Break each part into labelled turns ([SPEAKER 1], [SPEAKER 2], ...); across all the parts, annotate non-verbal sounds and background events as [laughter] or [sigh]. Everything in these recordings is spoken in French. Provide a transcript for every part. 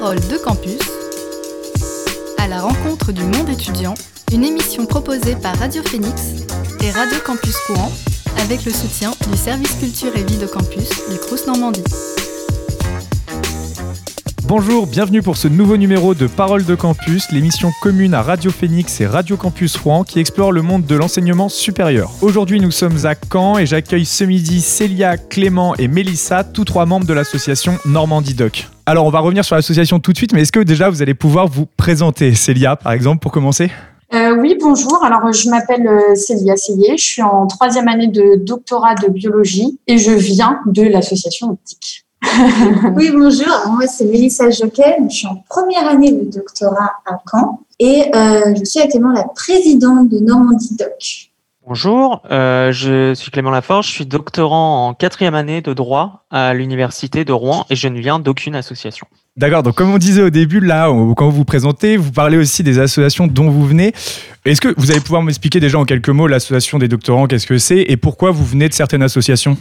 [SPEAKER 1] Parole de campus, à la rencontre du monde étudiant, une émission proposée par Radio Phoenix et Radio Campus Courant avec le soutien du service culture et vie de campus du Crous Normandie.
[SPEAKER 2] Bonjour, bienvenue pour ce nouveau numéro de Parole de Campus, l'émission commune à Radio Phoenix et Radio Campus Rouen qui explore le monde de l'enseignement supérieur. Aujourd'hui, nous sommes à Caen et j'accueille ce midi Célia, Clément et Mélissa, tous trois membres de l'association Normandie Doc. Alors, on va revenir sur l'association tout de suite, mais est-ce que déjà vous allez pouvoir vous présenter Célia, par exemple, pour commencer?
[SPEAKER 3] Euh, oui, bonjour. Alors, je m'appelle euh, Célia Seyé. Je suis en troisième année de doctorat de biologie et je viens de l'association Optique. [laughs]
[SPEAKER 4] oui, bonjour. Moi, c'est Mélissa Joquet. Je suis en première année de doctorat à Caen et euh, je suis actuellement la présidente de Normandie Doc.
[SPEAKER 5] Bonjour, euh, je suis Clément Laforge, je suis doctorant en quatrième année de droit à l'université de Rouen et je ne viens d'aucune association.
[SPEAKER 2] D'accord, donc comme on disait au début, là, quand vous vous présentez, vous parlez aussi des associations dont vous venez. Est-ce que vous allez pouvoir m'expliquer déjà en quelques mots l'association des doctorants, qu'est-ce que c'est et pourquoi vous venez de certaines associations?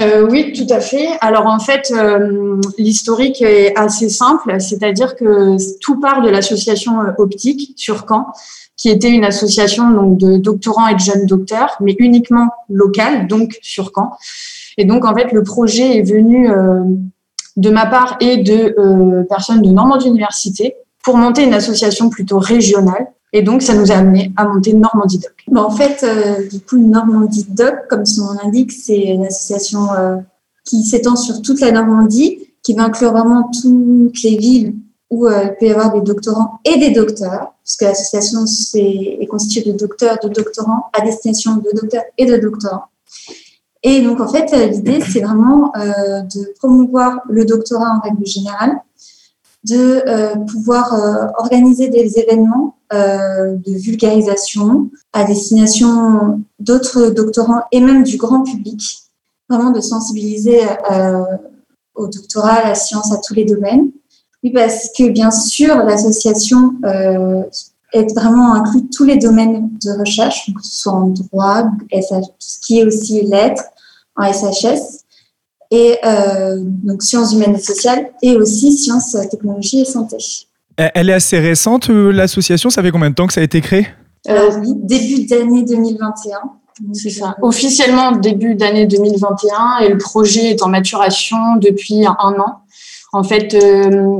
[SPEAKER 3] Euh, oui, tout à fait. Alors en fait, euh, l'historique est assez simple, c'est-à-dire que tout part de l'association euh, Optique sur Caen, qui était une association donc de doctorants et de jeunes docteurs, mais uniquement locale, donc sur Caen. Et donc en fait, le projet est venu de ma part et de personnes de Normandie Université pour monter une association plutôt régionale et donc, ça nous a amené à monter Normandie Doc.
[SPEAKER 4] en fait, euh, du coup, Normandie Doc, comme son nom l'indique, c'est une association euh, qui s'étend sur toute la Normandie, qui va inclure vraiment toutes les villes où euh, il peut y avoir des doctorants et des docteurs, parce que l'association est, est constituée de docteurs, de doctorants, à destination de docteurs et de doctorants. Et donc, en fait, l'idée, c'est vraiment de promouvoir le doctorat en règle générale, de euh, pouvoir euh, organiser des événements euh, de vulgarisation à destination d'autres doctorants et même du grand public, vraiment de sensibiliser au doctorat, à la science, à tous les domaines. Oui, parce que bien sûr, l'association est vraiment inclut tous les domaines de recherche, que ce soit en droit, tout ce qui est aussi lettres, en SHS et euh, donc sciences humaines et sociales, et aussi sciences, technologies et santé.
[SPEAKER 2] Elle est assez récente, euh, l'association Ça fait combien de temps que ça a été créé?
[SPEAKER 4] Euh, Oui, début d'année 2021.
[SPEAKER 3] C'est ça. Officiellement début d'année 2021 et le projet est en maturation depuis un an. En fait,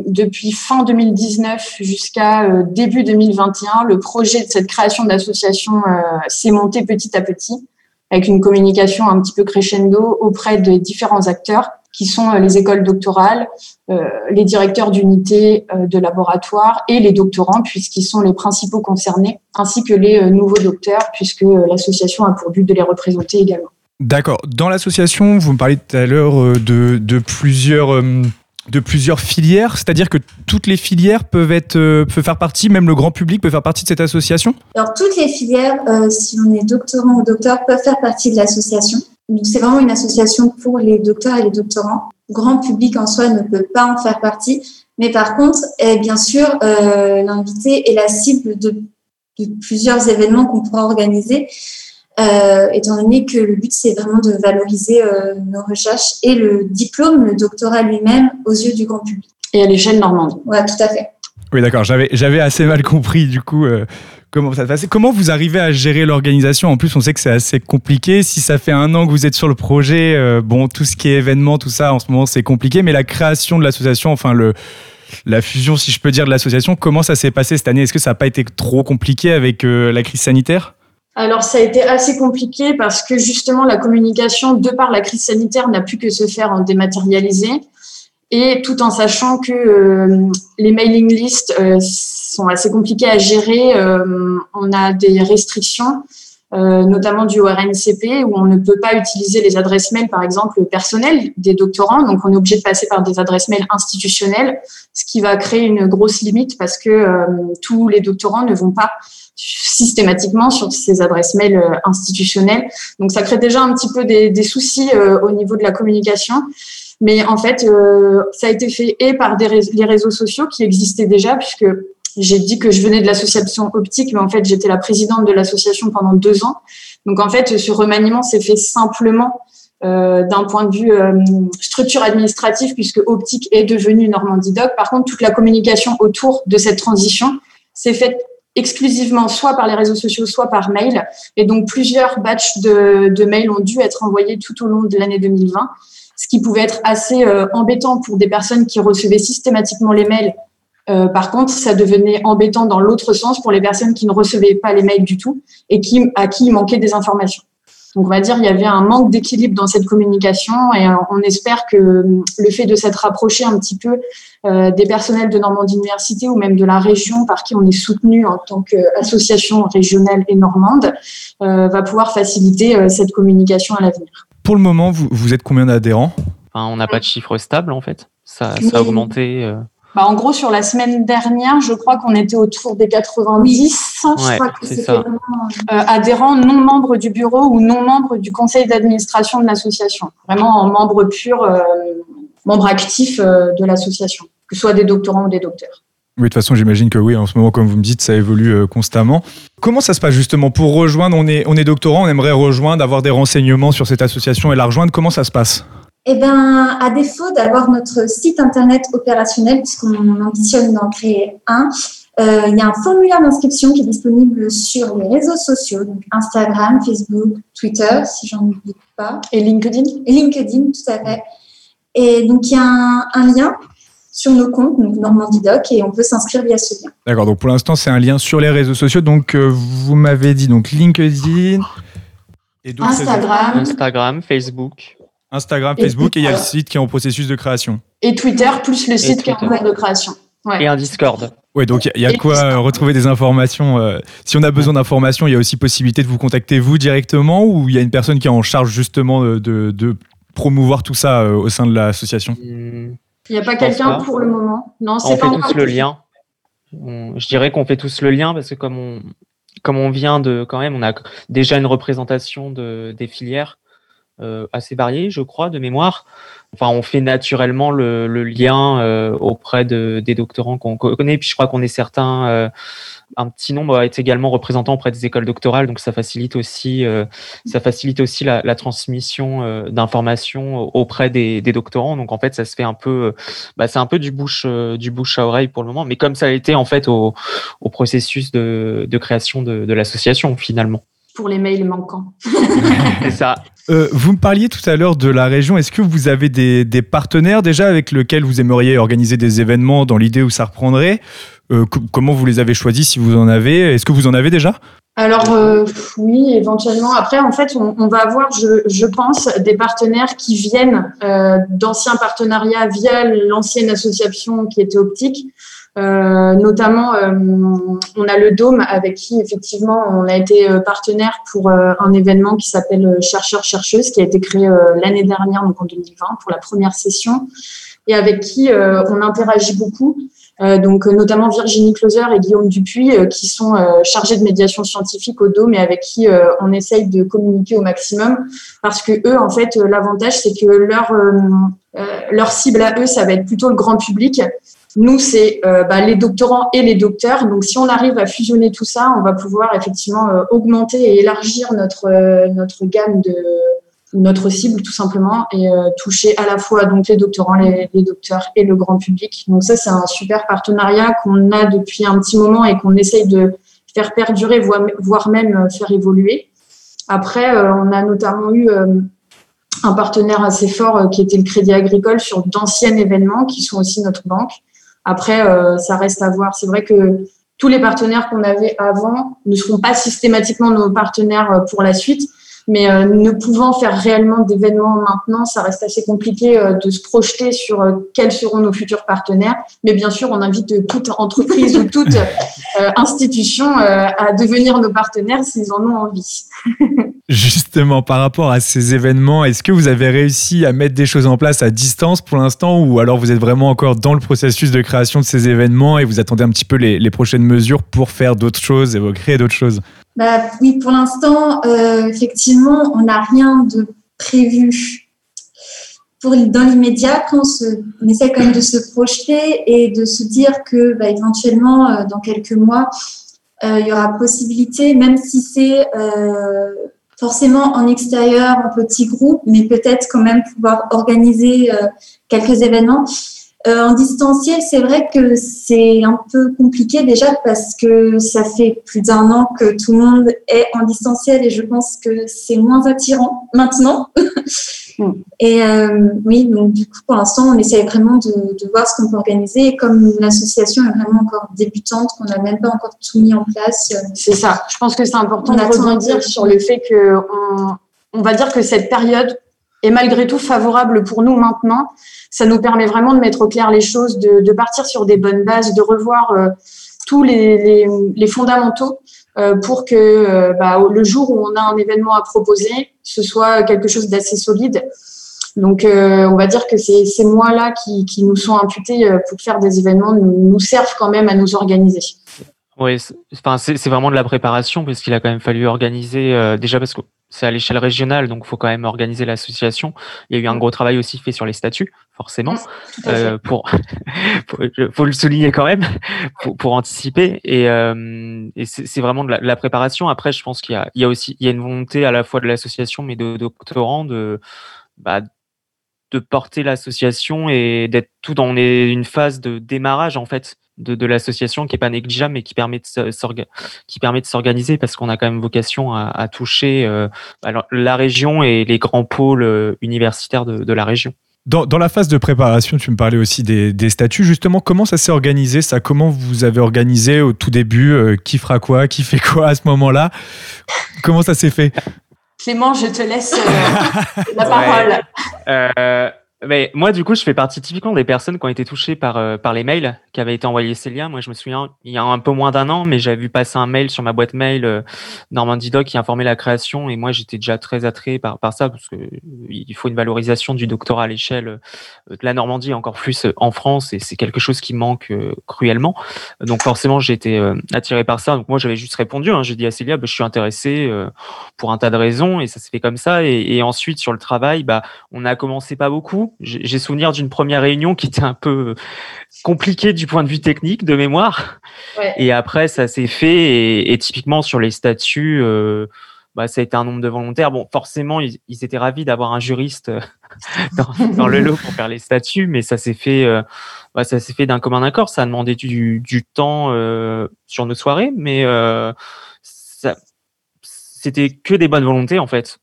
[SPEAKER 3] depuis fin 2019 jusqu'à début 2021, le projet de cette création d'association s'est monté petit à petit avec une communication un petit peu crescendo auprès des différents acteurs qui sont euh, les écoles doctorales, euh, les directeurs d'unités euh, de laboratoire et les doctorants, puisqu'ils sont les principaux concernés, ainsi que les nouveaux docteurs, puisque l'association a pour but de les représenter également.
[SPEAKER 2] D'accord. Dans l'association, vous me parliez tout à l'heure de, de, plusieurs de plusieurs filières, c'est-à-dire que toutes les filières euh, peuvent faire partie, même le grand public peut faire partie de cette association
[SPEAKER 4] Alors toutes les filières, euh, si on est doctorant ou docteur, peuvent faire partie de l'association. Donc c'est vraiment une association pour les docteurs et les doctorants. Le grand public en soi ne peut pas en faire partie, mais par contre, bien sûr, euh, l'invité est la cible de plusieurs événements qu'on pourra organiser. Euh, étant donné que le but, c'est vraiment de valoriser euh, nos recherches et le diplôme, le doctorat lui-même, aux yeux du grand public.
[SPEAKER 3] Et à l'échelle normande.
[SPEAKER 4] Oui, tout à fait.
[SPEAKER 2] Oui, d'accord. J'avais, j'avais assez mal compris, du coup, euh, comment ça se passait. Comment vous arrivez à gérer l'organisation? En plus, on sait que c'est assez compliqué. Si ça fait un an que vous êtes sur le projet, bon, tout ce qui est événement, tout ça, en ce moment, c'est compliqué. Mais la création de l'association, enfin, le la fusion, si je peux dire, de l'association, comment ça s'est passé cette année? Est-ce que ça n'a pas été trop compliqué avec la crise sanitaire?
[SPEAKER 3] Alors ça a été assez compliqué parce que justement la communication, de par la crise sanitaire, n'a pu que se faire en dématérialisé et tout en sachant que euh, les mailing lists euh, sont assez compliqués à gérer. Euh, on a des restrictions, notamment du RNCP, où on ne peut pas utiliser les adresses mail, par exemple, personnelles des doctorants. Donc, on est obligé de passer par des adresses mail institutionnelles, ce qui va créer une grosse limite parce que tous les doctorants ne vont pas systématiquement sur ces adresses mail euh, institutionnelles. Donc ça crée déjà un petit peu des, soucis euh, au niveau de la communication. Mais en fait, euh, ça a été fait et par des les réseaux sociaux qui existaient déjà, puisque j'ai dit que je venais de l'association optique, mais en fait, j'étais la présidente de l'association pendant deux ans. Donc en fait, ce remaniement s'est fait simplement d'un point de vue structure administrative, puisque Optique est devenu Normandie Doc. Par contre, toute la communication autour de cette transition s'est faite exclusivement soit par les réseaux sociaux, soit par mail. Et donc, plusieurs batchs de, de mails ont dû être envoyés tout au long de l'année 2020, ce qui pouvait être assez embêtant pour des personnes qui recevaient systématiquement les mails euh, par contre, ça devenait embêtant dans l'autre sens pour les personnes qui ne recevaient pas les mails du tout et qui, à qui il manquait des informations. Donc, on va dire il y avait un manque d'équilibre dans cette communication et on espère que le fait de s'être rapproché un petit peu euh, des personnels de Normandie Université ou même de la région par qui on est soutenu en tant qu'association régionale et normande euh, va pouvoir faciliter cette communication à l'avenir.
[SPEAKER 2] Pour le moment, vous, vous êtes combien d'adhérents?
[SPEAKER 5] Enfin, On n'a pas de chiffre stable en fait. Ça, ça a augmenté.
[SPEAKER 3] Bah, en gros, sur la semaine dernière, je crois qu'on était autour des 90.
[SPEAKER 5] je crois que c'était
[SPEAKER 3] euh, adhérents non membres du bureau ou non membres du conseil d'administration de l'association. Vraiment en membre pur, euh, membre actif euh, de l'association, que ce soit des doctorants ou des docteurs.
[SPEAKER 2] Oui, de toute façon, j'imagine que oui, en ce moment, comme vous me dites, ça évolue constamment. Comment ça se passe justement pour rejoindre On est, on est doctorant, on aimerait rejoindre, avoir des renseignements sur cette association et la rejoindre. Comment ça se passe?
[SPEAKER 4] Eh bien, à défaut d'avoir notre site internet opérationnel, puisqu'on ambitionne d'en créer un, euh, il y a un formulaire d'inscription qui est disponible sur les réseaux sociaux, donc Instagram, Facebook, Twitter, si j'en oublie pas.
[SPEAKER 3] Et LinkedIn?
[SPEAKER 4] Et LinkedIn, tout à fait. Et donc, il y a un, lien sur nos comptes, donc Normandie Doc, et on peut s'inscrire via ce lien.
[SPEAKER 2] D'accord, donc pour l'instant, c'est un lien sur les réseaux sociaux. Donc, euh, vous m'avez dit donc LinkedIn.
[SPEAKER 3] Et Instagram.
[SPEAKER 5] Instagram, Facebook.
[SPEAKER 2] Instagram, Facebook, et, il y a le site qui est en processus de création.
[SPEAKER 3] Et Twitter, plus le site qui est en cours de création.
[SPEAKER 5] Et un Discord.
[SPEAKER 2] Oui, donc il y, a quoi euh, retrouver des informations. Euh, si on a besoin d'informations, il y a aussi possibilité de vous contacter vous directement ou il y a une personne qui est en charge justement de, promouvoir tout ça euh, au sein de l'association?
[SPEAKER 3] Il n'y a pas quelqu'un pour le moment? Non,
[SPEAKER 5] c'est pas fait tous le lien. je dirais qu'on fait tous le lien parce que comme on, comme on vient de quand même, on a déjà une représentation de, des filières. Euh, assez variés, je crois, de mémoire. Enfin, on fait naturellement le, lien euh, auprès de, des doctorants qu'on connaît. Puis je crois qu'on est certains, euh, un petit nombre est également représentant auprès des écoles doctorales, donc ça facilite aussi, ça facilite aussi la, transmission d'informations auprès des, doctorants. Donc en fait, ça se fait un peu, bah, c'est un peu du bouche, à oreille pour le moment. Mais comme ça a été en fait au, processus de, création de l'association finalement
[SPEAKER 3] pour les mails manquants. [laughs]
[SPEAKER 5] C'est ça.
[SPEAKER 2] Euh, vous me parliez tout à l'heure de la région. Est-ce que vous avez des, partenaires déjà avec lesquels vous aimeriez organiser des événements dans l'idée où ça reprendrait? Euh, Comment vous les avez choisis si vous en avez? Est-ce que vous en avez déjà?
[SPEAKER 3] Alors euh, oui, éventuellement. Après, en fait, on, va avoir, je, pense, des partenaires qui viennent d'anciens partenariats via l'ancienne association qui était optique. Euh, notamment, euh, on a le Dôme avec qui effectivement on a été euh, partenaire pour un événement qui s'appelle Chercheurs chercheuses qui a été créé l'année dernière, donc en 2020, pour la première session, et avec qui on interagit beaucoup. donc notamment Virginie Closer et Guillaume Dupuis qui sont chargés de médiation scientifique au Dôme et avec qui on essaye de communiquer au maximum parce que eux en fait l'avantage c'est que leur leur cible à eux ça va être plutôt le grand public nous, c'est euh, bah, les doctorants et les docteurs. Donc, si on arrive à fusionner tout ça, on va pouvoir effectivement euh, augmenter et élargir notre euh, notre gamme de notre cible tout simplement et toucher à la fois donc les doctorants, les, les, docteurs et le grand public. Donc ça, c'est un super partenariat qu'on a depuis un petit moment et qu'on essaye de faire perdurer, voire même faire évoluer. Après, on a notamment eu un partenaire assez fort qui était le Crédit Agricole sur d'anciens événements qui sont aussi notre banque. Après, euh, ça reste à voir. C'est vrai que tous les partenaires qu'on avait avant ne seront pas systématiquement nos partenaires euh, pour la suite. Mais euh, ne pouvant faire réellement d'événements maintenant, ça reste assez compliqué de se projeter sur quels seront nos futurs partenaires. Mais bien sûr, on invite toute entreprise ou toute institution à devenir nos partenaires s'ils en ont envie. [laughs]
[SPEAKER 2] Justement, par rapport à ces événements, est-ce que vous avez réussi à mettre des choses en place à distance pour l'instant ou alors vous êtes vraiment encore dans le processus de création de ces événements et vous attendez un petit peu les, prochaines mesures pour faire d'autres choses et créer d'autres choses?
[SPEAKER 4] Bah, Oui, pour l'instant, euh, effectivement, on n'a rien de prévu dans l'immédiat. On, on, essaie quand même de se projeter et de se dire que bah, éventuellement, euh, dans quelques mois, euh, il y aura possibilité, même si c'est forcément en extérieur, en petits groupes, mais peut-être quand même pouvoir organiser quelques événements. Euh, en distanciel, c'est vrai que c'est un peu compliqué déjà parce que ça fait plus d'un an que tout le monde est en distanciel et je pense que c'est moins attirant maintenant. [laughs] Mm. Et euh, oui, donc du coup, pour l'instant, on essaie vraiment de, de voir ce qu'on peut organiser. Et comme l'association est vraiment encore débutante, qu'on n'a même pas encore tout mis en place.
[SPEAKER 3] Euh, c'est ça. Je pense que c'est important de rebondir sur le fait que on, on va dire que cette période est malgré tout favorable pour nous maintenant ça nous permet vraiment de mettre au clair les choses, de, partir sur des bonnes bases, de revoir euh, tous les, fondamentaux euh, pour que euh, bah, le jour où on a un événement à proposer, ce soit quelque chose d'assez solide. Donc, on va dire que ces, mois-là qui, nous sont imputés pour faire des événements nous servent quand même à nous organiser.
[SPEAKER 5] Oui, c'est vraiment de la préparation parce qu'il a quand même fallu organiser déjà parce que c'est à l'échelle régionale, donc il faut quand même organiser l'association. Il y a eu un gros travail aussi fait sur les statuts, forcément, euh, pour, [laughs] faut le souligner quand même, pour, pour anticiper. Et, euh, et c'est vraiment de la, la, préparation. Après, je pense qu'il y, y, a aussi il y a une volonté à la fois de l'association, mais de, de doctorants de bah, de porter l'association et d'être tout dans une phase de démarrage en fait de, de l'association qui est pas négligeable mais qui permet de qui permet de s'organiser parce qu'on a quand même vocation à, à toucher euh, alors, la région et les grands pôles euh, universitaires de, de la région.
[SPEAKER 2] Dans, dans, la phase de préparation, tu me parlais aussi des, des statuts. Justement, comment ça s'est organisé ça? Comment vous avez organisé au tout début euh, Qui fera quoi Qui fait quoi à ce moment-là? Comment ça s'est fait?
[SPEAKER 3] Clément, je te laisse euh, [laughs] la parole.
[SPEAKER 5] Euh, mais moi, du coup, je fais partie typiquement des personnes qui ont été touchées par, euh, par les mails qui avaient été envoyés Célia. Moi, je me souviens, il y a un peu moins d'un an, mais j'avais vu passer un mail sur ma boîte mail euh, Normandie Doc qui informait la création. Et moi, j'étais déjà très attrait par, par ça parce que il faut une valorisation du doctorat à l'échelle euh, de la Normandie, encore plus euh, en France. Et c'est quelque chose qui manque cruellement. Donc, forcément, j'ai été attiré par ça. Donc, moi, j'avais juste répondu. Hein. J'ai dit à Célia, bah, je suis intéressé pour un tas de raisons. Et ça s'est fait comme ça. Et, et ensuite, sur le travail, bah, on a commencé pas beaucoup j'ai souvenir d'une première réunion qui était un peu compliquée du point de vue technique de mémoire. Et après, ça s'est fait. Et, typiquement sur les statuts, euh, bah, ça a été un nombre de volontaires. Bon, forcément, ils, étaient ravis d'avoir un juriste euh, [laughs] dans, le lot pour faire les statuts, mais ça s'est fait, euh, bah, ça s'est fait d'un commun accord. Ça a demandé du, du temps sur nos soirées, mais c'était que des bonnes volontés en fait.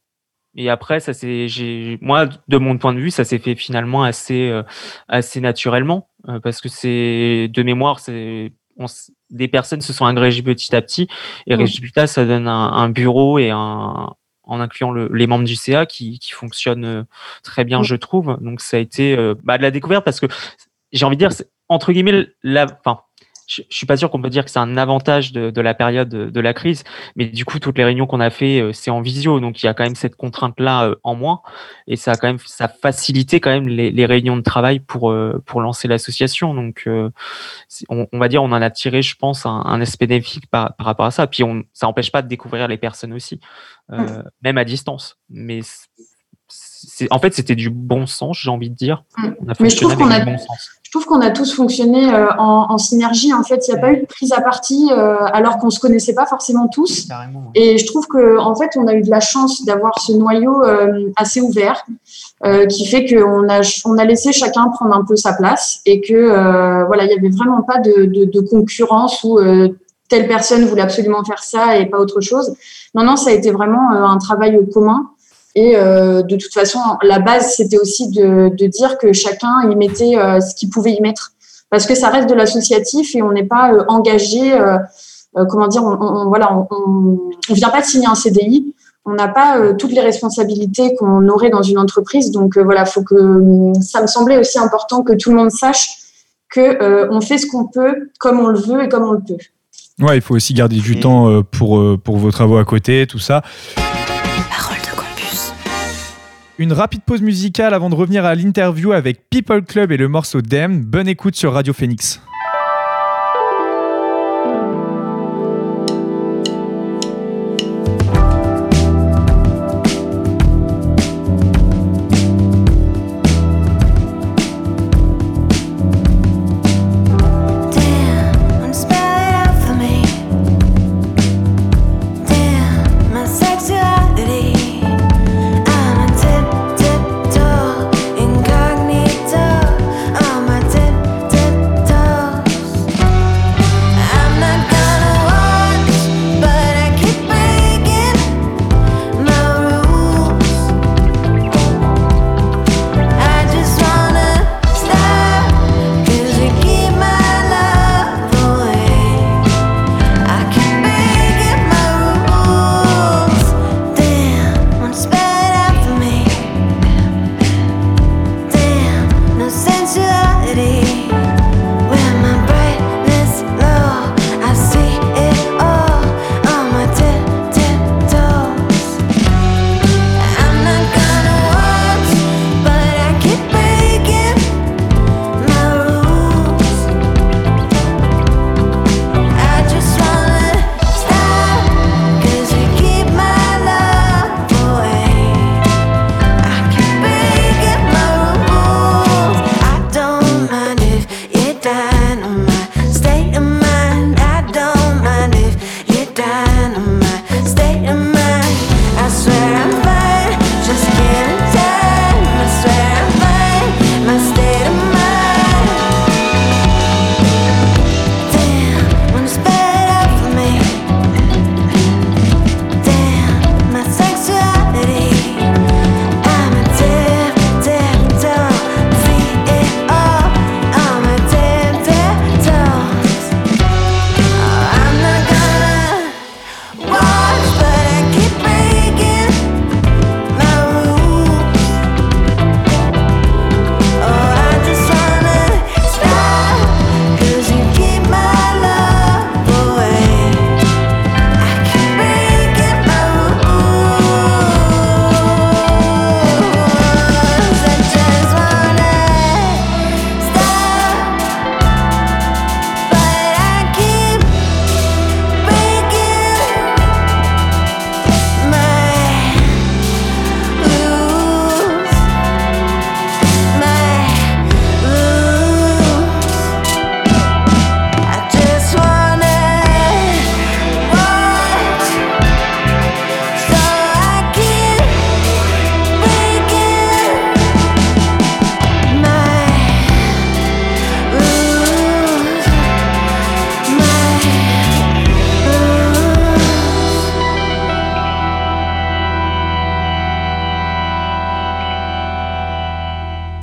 [SPEAKER 5] Et après, ça c'est, j'ai, moi, de mon point de vue, ça s'est fait finalement assez, euh, assez naturellement, euh, parce que c'est de mémoire, c'est, des personnes se sont agrégées petit à petit, et résultat, ça donne un, bureau et un, en incluant le, les membres du CA qui, qui fonctionne euh, très bien, je trouve. Donc ça a été bah, de la découverte parce que j'ai envie de dire, entre guillemets, la, enfin, je, je suis pas sûr qu'on peut dire que c'est un avantage de, de, la période de, la crise, mais du coup toutes les réunions qu'on a fait euh, c'est en visio, donc il y a quand même cette contrainte là euh, en moins et ça a quand même ça facilité quand même les, les réunions de travail pour euh, pour lancer l'association. Donc on, on, va dire on en a tiré je pense un, un aspect bénéfique par, par rapport à ça. Puis on ça empêche pas de découvrir les personnes aussi, mmh. même à distance. Mais en fait, c'était du bon sens, j'ai envie de dire.
[SPEAKER 3] Mmh. On a Mais je trouve qu'on a, bon sens je trouve qu'on a tous fonctionné euh, en, en, synergie. En fait, il n'y a pas eu de prise à partie euh, alors qu'on se connaissait pas forcément tous. Et je trouve que en fait, on a eu de la chance d'avoir ce noyau euh, assez ouvert, qui fait qu'on a on a laissé chacun prendre un peu sa place et que voilà, il y avait vraiment pas de, de, de concurrence où telle personne voulait absolument faire ça et pas autre chose. Non, non, ça a été vraiment un travail commun. Et euh, de toute façon, la base, c'était aussi de, de, dire que chacun y mettait euh, ce qu'il pouvait y mettre. Parce que ça reste de l'associatif et on n'est pas euh, engagé, euh, euh, comment dire, on, on voilà, on, on, vient pas de signer un CDI. On n'a pas toutes les responsabilités qu'on aurait dans une entreprise. Donc voilà, faut que ça me semblait aussi important que tout le monde sache que on fait ce qu'on peut, comme on le veut et comme on le peut.
[SPEAKER 2] Ouais, il faut aussi garder du temps pour, pour vos travaux à côté, tout ça. Une rapide pause musicale avant de revenir à l'interview avec People Club et le morceau Dem. Bonne écoute sur Radio Phoenix.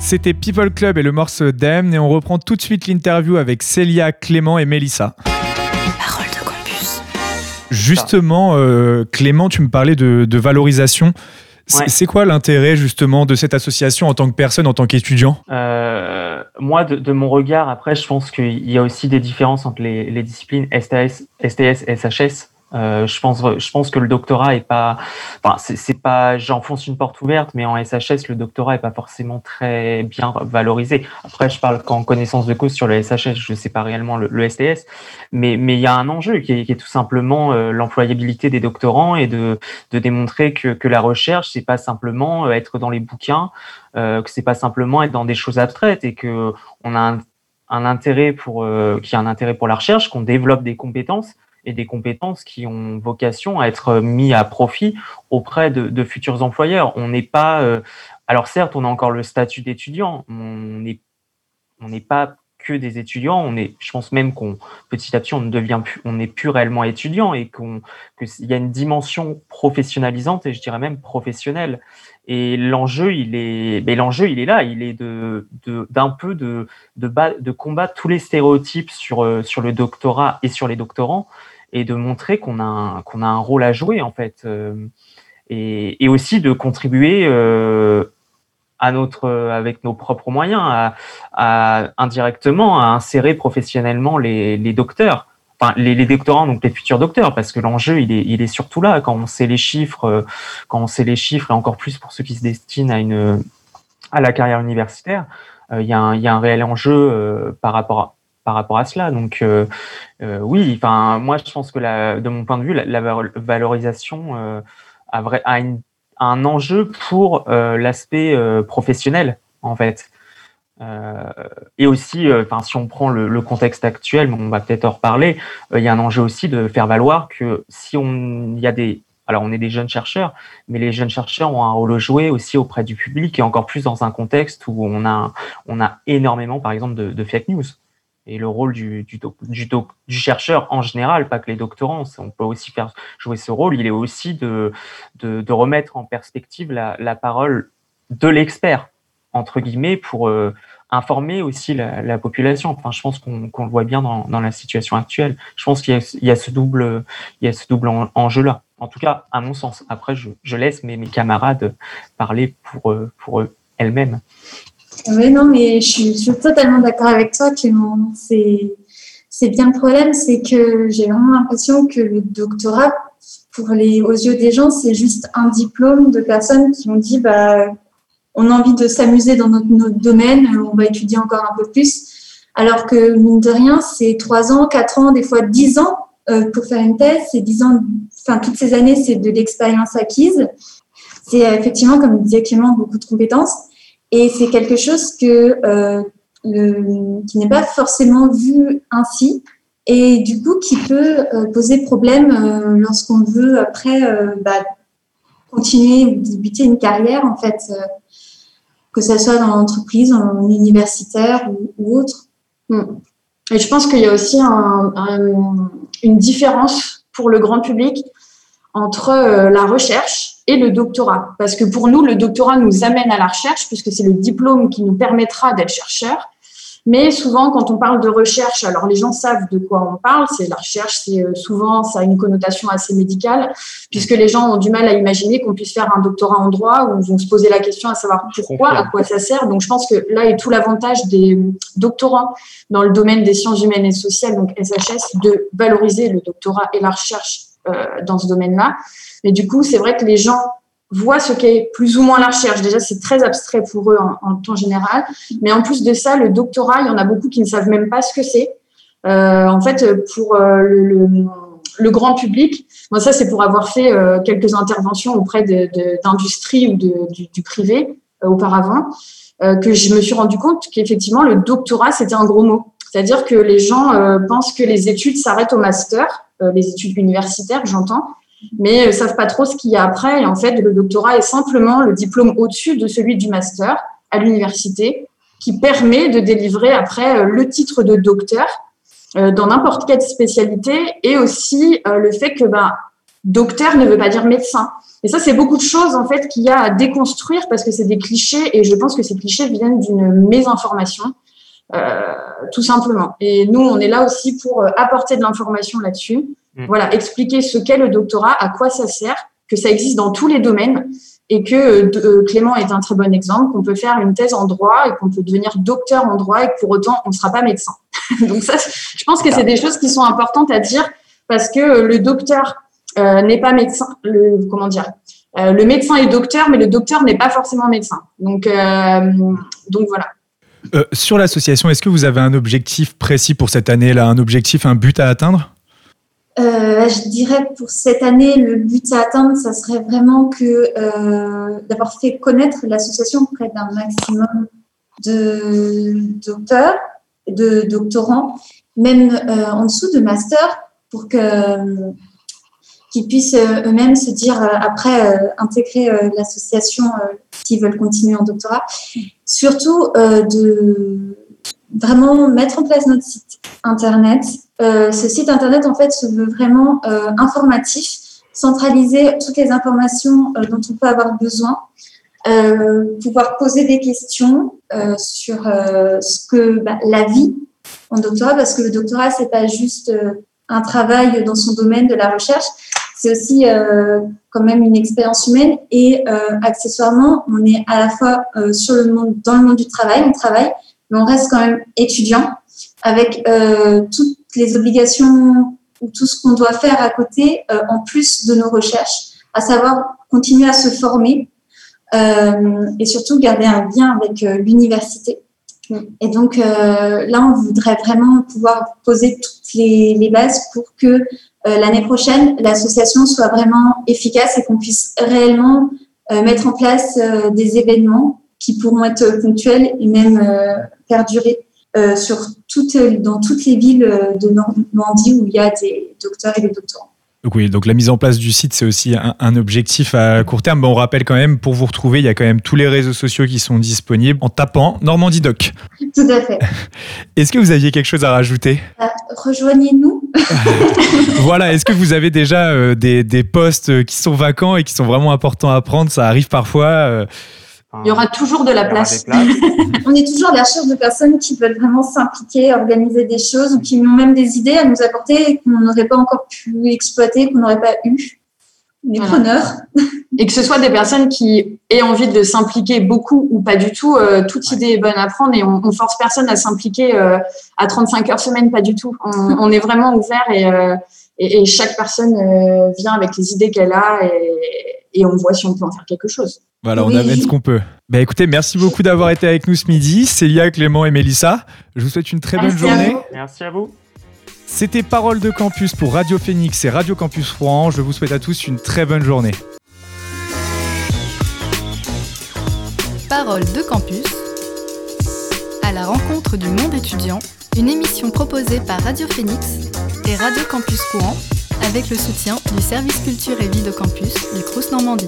[SPEAKER 2] C'était People Club et le morceau Dem et on reprend tout de suite l'interview avec Célia, Clément et Mélissa.
[SPEAKER 1] Parole de campus.
[SPEAKER 2] Justement, euh, Clément, tu me parlais de, valorisation. C'est quoi l'intérêt justement de cette association en tant que personne, en tant qu'étudiant?
[SPEAKER 5] Euh, Moi, de, mon regard, après, je pense qu'il y a aussi des différences entre les, les disciplines STS, STS et SHS. Euh, je pense, que le doctorat est pas, c'est pas, j'enfonce une porte ouverte, mais en SHS, le doctorat est pas forcément très bien valorisé. Après, je parle qu'en connaissance de cause sur le SHS, je sais pas réellement le, STS, mais il y a un enjeu qui est, tout simplement euh, l'employabilité des doctorants et de, démontrer que, la recherche, c'est pas simplement euh, être dans les bouquins, euh, que c'est pas simplement être dans des choses abstraites et que on a un intérêt pour, euh, qui a un intérêt pour la recherche, qu'on développe des compétences et des compétences qui ont vocation à être mis à profit auprès de, futurs employeurs. On n'est pas, euh, alors certes, on a encore le statut d'étudiant, on n'est on n'est pas que des étudiants, on est, je pense même qu'on petit à petit on ne devient plus, on n'est plus réellement étudiant et qu'il y a une dimension professionnalisante et je dirais même professionnelle. Et l'enjeu, il est, mais l'enjeu, il est là, il est de d'un peu de de, de combattre tous les stéréotypes sur euh, sur le doctorat et sur les doctorants et de montrer qu'on a, qu'on a un rôle à jouer en fait, euh, et, aussi de contribuer euh, à notre, avec nos propres moyens, indirectement à insérer professionnellement les, les docteurs. Enfin, les, les, doctorants, donc les futurs docteurs, parce que l'enjeu, il est, il est surtout là. Quand on sait les chiffres, quand on sait les chiffres, et encore plus pour ceux qui se destinent à une, à la carrière universitaire, euh, il y, a un, y a un réel enjeu par rapport à, par rapport à cela. Donc euh, euh, oui, enfin moi je pense que de mon point de vue, la, valorisation euh, a, un enjeu pour l'aspect professionnel en fait. et aussi, enfin, si on prend le, contexte actuel, on va peut-être en reparler, il y a un enjeu aussi de faire valoir que si on y a des alors on est des jeunes chercheurs, mais les jeunes chercheurs ont un rôle à jouer aussi auprès du public et encore plus dans un contexte où on a on a énormément, par exemple, de fake news et le rôle du, chercheur en général, pas que les doctorants, on peut aussi faire jouer ce rôle, il est aussi de, remettre en perspective la, parole de l'expert, entre guillemets, pour euh, informer aussi la, la, population. Enfin, je pense qu'on le voit bien dans, la situation actuelle. Je pense qu'il y, a ce double, enjeu-là. En tout cas, à mon sens. Après, je, laisse mes, mes camarades parler pour, euh, pour eux elles-mêmes.
[SPEAKER 4] Oui, non, mais je suis, totalement d'accord avec toi, Clément. C'est, c'est bien le problème, c'est que j'ai vraiment l'impression que le doctorat, pour les, aux yeux des gens, c'est juste un diplôme de personnes qui ont dit, bah, on a envie de s'amuser dans notre, domaine, on va étudier encore un peu plus. Alors que, mine de rien, c'est trois ans, quatre ans, des fois dix ans euh, pour faire une thèse. C'est dix ans, enfin, toutes ces années, c'est de l'expérience acquise. C'est effectivement, comme disait Clément, beaucoup de compétences. Et c'est quelque chose que, euh, qui n'est pas forcément vu ainsi et du coup qui peut euh, poser problème euh, lorsqu'on veut après bah, continuer ou débuter une carrière en fait, que ce soit dans l'entreprise, en universitaire ou, autre.
[SPEAKER 3] Hmm. Et je pense qu'il y a aussi un, un, une différence pour le grand public entre la recherche et le doctorat. Parce que pour nous, le doctorat nous amène à la recherche, puisque c'est le diplôme qui nous permettra d'être chercheur. Mais souvent, quand on parle de recherche, alors les gens savent de quoi on parle. C'est la recherche, c'est euh, souvent ça a une connotation assez médicale, puisque les gens ont du mal à imaginer qu'on puisse faire un doctorat en droit ou vont se poser la question à savoir pourquoi, à quoi ça sert. Donc, je pense que là est tout l'avantage des doctorants dans le domaine des sciences humaines et sociales, donc SHS, de valoriser le doctorat et la recherche dans ce domaine-là. Mais du coup, c'est vrai que les gens voient ce qu'est plus ou moins la recherche. Déjà, c'est très abstrait pour eux en, temps général. Mais en plus de ça, le doctorat, il y en a beaucoup qui ne savent même pas ce que c'est. Euh, en fait, pour euh, le, grand public, moi, ça, c'est pour avoir fait euh, quelques interventions auprès d'industrie ou de, du, du, privé euh, auparavant, euh, que je me suis rendu compte qu'effectivement, le doctorat, c'était un gros mot. C'est-à-dire que les gens pensent que les études s'arrêtent au master, les études universitaires, j'entends, mais ne euh, savent pas trop ce qu'il y a après. Et en fait, le doctorat est simplement le diplôme au-dessus de celui du master à l'université qui permet de délivrer après euh, le titre de docteur euh, dans n'importe quelle spécialité et aussi le fait que ben, docteur ne veut pas dire médecin. Et ça, c'est beaucoup de choses en fait qu'il y a à déconstruire parce que c'est des clichés et je pense que ces clichés viennent d'une mésinformation, euh, tout simplement. Et nous, on est là aussi pour euh, apporter de l'information là-dessus.
[SPEAKER 5] Mm.
[SPEAKER 3] Voilà, expliquer ce qu'est le doctorat, à quoi ça sert, que ça existe dans tous les domaines et que euh, de- Clément est un très bon exemple, qu'on peut faire une thèse en droit et qu'on peut devenir docteur en droit et que pour autant on ne sera pas médecin. [laughs] Donc ça, je pense que c'est des choses qui sont importantes à dire parce que euh, le docteur euh, n'est pas médecin. Le, comment dire Euh, Le médecin est docteur, mais le docteur n'est pas forcément médecin. Donc, euh, donc voilà.
[SPEAKER 2] Euh, sur l'association, est-ce que vous avez un objectif précis pour cette année-là Un objectif, un but à atteindre?
[SPEAKER 4] Euh, je dirais pour cette année, le but à atteindre, ça serait vraiment que euh, d'avoir fait connaître l'association auprès d'un maximum de docteurs, de doctorants, même en dessous de master, pour que qu'ils puissent euh, eux-mêmes se dire euh, après euh, intégrer l'association s'ils veulent continuer en doctorat. Surtout de vraiment mettre en place notre site internet. Ce site internet en fait se veut vraiment informatif, centraliser toutes les informations dont on peut avoir besoin, pouvoir poser des questions sur ce que bah, la vie en doctorat, parce que le doctorat c'est pas juste un travail dans son domaine de la recherche, c'est aussi euh, quand même une expérience humaine et euh, accessoirement on est à la fois euh, dans le monde du travail, on travaille, mais on reste quand même étudiant avec toutes les obligations ou tout ce qu'on doit faire à côté en plus de nos recherches, à savoir continuer à se former et surtout garder un lien avec l'université. Et donc là, on voudrait vraiment pouvoir poser toutes les, bases pour que l'année prochaine, l'association soit vraiment efficace et qu'on puisse réellement euh, mettre en place euh, des événements qui pourront être ponctuels et même euh, perdurer euh, sur toutes, dans toutes les villes euh, de Normandie où il y a des docteurs et des doctorants.
[SPEAKER 2] Donc oui, donc la mise en place du site, c'est aussi un, un objectif à court terme. Bon, on rappelle quand même, pour vous retrouver, il y a quand même tous les réseaux sociaux qui sont disponibles en tapant Normandie Doc.
[SPEAKER 4] Tout à fait. [laughs]
[SPEAKER 2] Est-ce que vous aviez quelque chose à rajouter?
[SPEAKER 4] Euh, Rejoignez-nous. [laughs]
[SPEAKER 2] Voilà, est-ce que vous avez déjà euh, des, des postes qui sont vacants et qui sont vraiment importants à prendre? Ça arrive parfois. euh,
[SPEAKER 5] Enfin,
[SPEAKER 3] Il y aura toujours de la place. [laughs]
[SPEAKER 4] On est toujours à la recherche de personnes qui veulent vraiment s'impliquer, organiser des choses ou qui ont même des idées à nous apporter qu'on n'aurait pas encore pu exploiter, qu'on n'aurait pas eu. On est
[SPEAKER 3] Voilà.
[SPEAKER 4] preneurs.
[SPEAKER 3] Et que ce soit des personnes qui aient envie de s'impliquer beaucoup ou pas du tout, euh, toute idée est bonne à prendre et on, on force personne à s'impliquer euh, à 35 heures semaine, pas du tout. On, on est vraiment ouvert et, euh, et, et chaque personne euh, vient avec les idées qu'elle a et, et on voit si on peut en faire quelque chose.
[SPEAKER 2] Voilà, on
[SPEAKER 4] Oui.
[SPEAKER 2] amène ce qu'on peut. Bah écoutez, merci beaucoup d'avoir été avec nous ce midi. Célia, Clément et Mélissa. Je vous souhaite une très bonne
[SPEAKER 3] Merci
[SPEAKER 2] journée.
[SPEAKER 5] Merci à vous.
[SPEAKER 2] C'était Parole de Campus pour Radio Phoenix et Radio Campus Rouen. Je vous souhaite à tous une très bonne journée.
[SPEAKER 1] Parole de campus. À la rencontre du monde étudiant, une émission proposée par Radio Phoenix et Radio Campus Rouen avec le soutien du service culture et vie de campus du Crous Normandie.